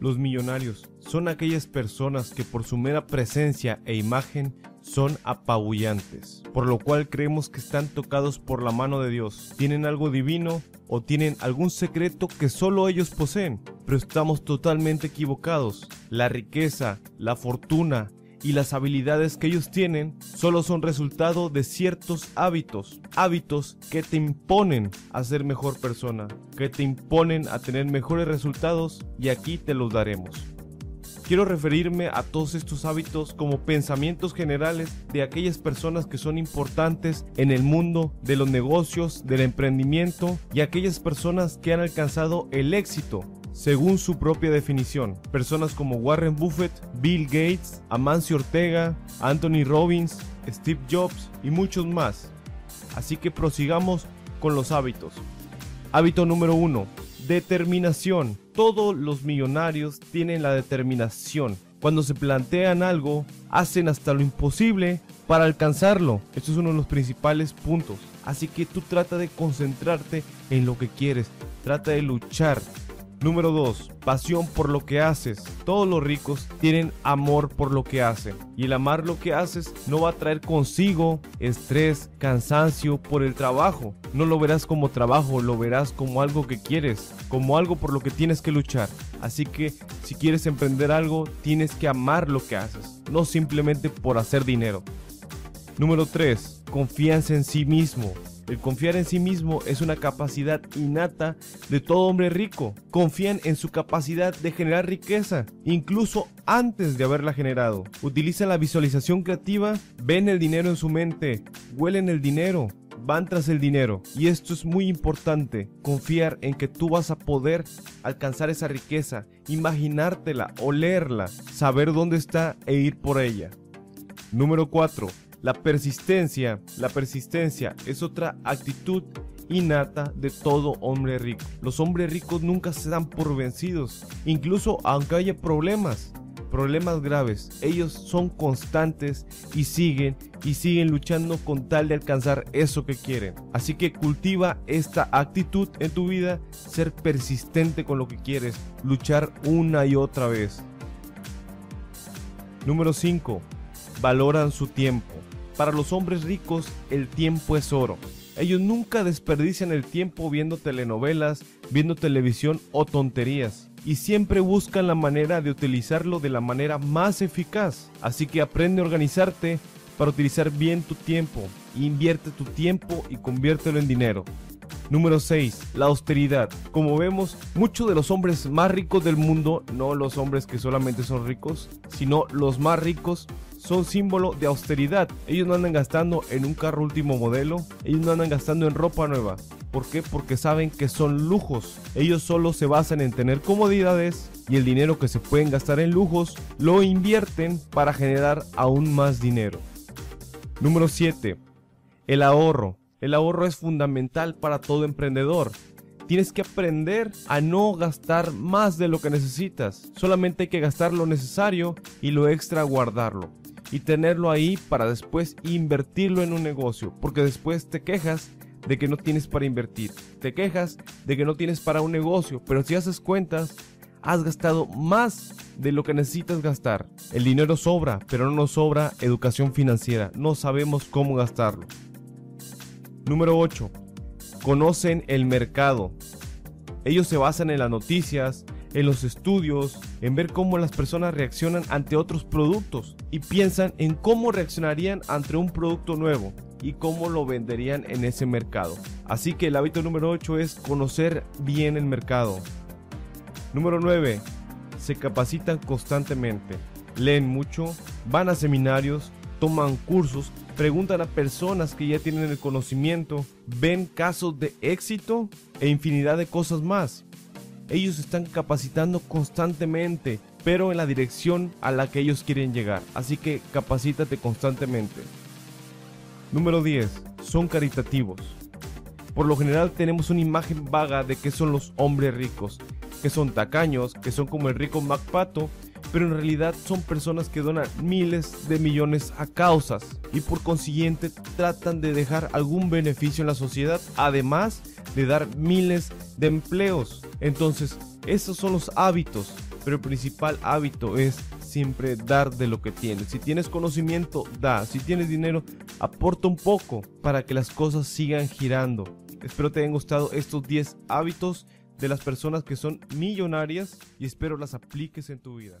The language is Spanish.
Los millonarios. Son aquellas personas que por su mera presencia e imagen son apabullantes, por lo cual creemos que están tocados por la mano de Dios, tienen algo divino o tienen algún secreto que solo ellos poseen, pero estamos totalmente equivocados. La riqueza, la fortuna, y las habilidades que ellos tienen solo son resultado de ciertos hábitos, hábitos que te imponen a ser mejor persona, que te imponen a tener mejores resultados y aquí te los daremos. Quiero referirme a todos estos hábitos como pensamientos generales de aquellas personas que son importantes en el mundo de los negocios, del emprendimiento y aquellas personas que han alcanzado el éxito según su propia definición. Personas como Warren Buffett, Bill Gates, Amancio Ortega, Anthony Robbins, Steve Jobs y muchos más. Así que prosigamos con los hábitos. Hábito número uno, determinación. Todos los millonarios tienen la determinación. Cuando se plantean algo, hacen hasta lo imposible para alcanzarlo. Esto es uno de los principales puntos. Así que tú trata de concentrarte en lo que quieres. Trata de luchar. Número 2. Pasión por lo que haces. Todos los ricos tienen amor por lo que hacen. Y el amar lo que haces no va a traer consigo estrés, cansancio por el trabajo. No lo verás como trabajo, lo verás como algo que quieres, como algo por lo que tienes que luchar. Así que si quieres emprender algo, tienes que amar lo que haces, no simplemente por hacer dinero. Número 3. Confianza en sí mismo. El confiar en sí mismo es una capacidad innata de todo hombre rico. Confían en su capacidad de generar riqueza, incluso antes de haberla generado. Utilizan la visualización creativa, ven el dinero en su mente, huelen el dinero, van tras el dinero. Y esto es muy importante, confiar en que tú vas a poder alcanzar esa riqueza, imaginártela, olerla, saber dónde está e ir por ella. Número 4 la persistencia, la persistencia es otra actitud innata de todo hombre rico. Los hombres ricos nunca se dan por vencidos, incluso aunque haya problemas, problemas graves. Ellos son constantes y siguen y siguen luchando con tal de alcanzar eso que quieren. Así que cultiva esta actitud en tu vida, ser persistente con lo que quieres, luchar una y otra vez. Número 5. Valoran su tiempo. Para los hombres ricos, el tiempo es oro. Ellos nunca desperdician el tiempo viendo telenovelas, viendo televisión o tonterías. Y siempre buscan la manera de utilizarlo de la manera más eficaz. Así que aprende a organizarte para utilizar bien tu tiempo. Invierte tu tiempo y conviértelo en dinero. Número 6. La austeridad. Como vemos, muchos de los hombres más ricos del mundo, no los hombres que solamente son ricos, sino los más ricos, son símbolo de austeridad. Ellos no andan gastando en un carro último modelo, ellos no andan gastando en ropa nueva. ¿Por qué? Porque saben que son lujos. Ellos solo se basan en tener comodidades y el dinero que se pueden gastar en lujos lo invierten para generar aún más dinero. Número 7. El ahorro. El ahorro es fundamental para todo emprendedor. Tienes que aprender a no gastar más de lo que necesitas. Solamente hay que gastar lo necesario y lo extra guardarlo y tenerlo ahí para después invertirlo en un negocio, porque después te quejas de que no tienes para invertir, te quejas de que no tienes para un negocio, pero si haces cuentas, has gastado más de lo que necesitas gastar. El dinero sobra, pero no nos sobra educación financiera, no sabemos cómo gastarlo. Número 8. Conocen el mercado. Ellos se basan en las noticias, en los estudios, en ver cómo las personas reaccionan ante otros productos y piensan en cómo reaccionarían ante un producto nuevo y cómo lo venderían en ese mercado. Así que el hábito número 8 es conocer bien el mercado. Número 9. Se capacitan constantemente. Leen mucho, van a seminarios, toman cursos, preguntan a personas que ya tienen el conocimiento, ven casos de éxito e infinidad de cosas más. Ellos están capacitando constantemente, pero en la dirección a la que ellos quieren llegar. Así que capacítate constantemente. Número 10. Son caritativos. Por lo general tenemos una imagen vaga de que son los hombres ricos, que son tacaños, que son como el rico MacPato, pero en realidad son personas que donan miles de millones a causas y por consiguiente tratan de dejar algún beneficio en la sociedad, además de dar miles de empleos. Entonces, esos son los hábitos, pero el principal hábito es siempre dar de lo que tienes. Si tienes conocimiento, da. Si tienes dinero, aporta un poco para que las cosas sigan girando. Espero te hayan gustado estos 10 hábitos de las personas que son millonarias y espero las apliques en tu vida.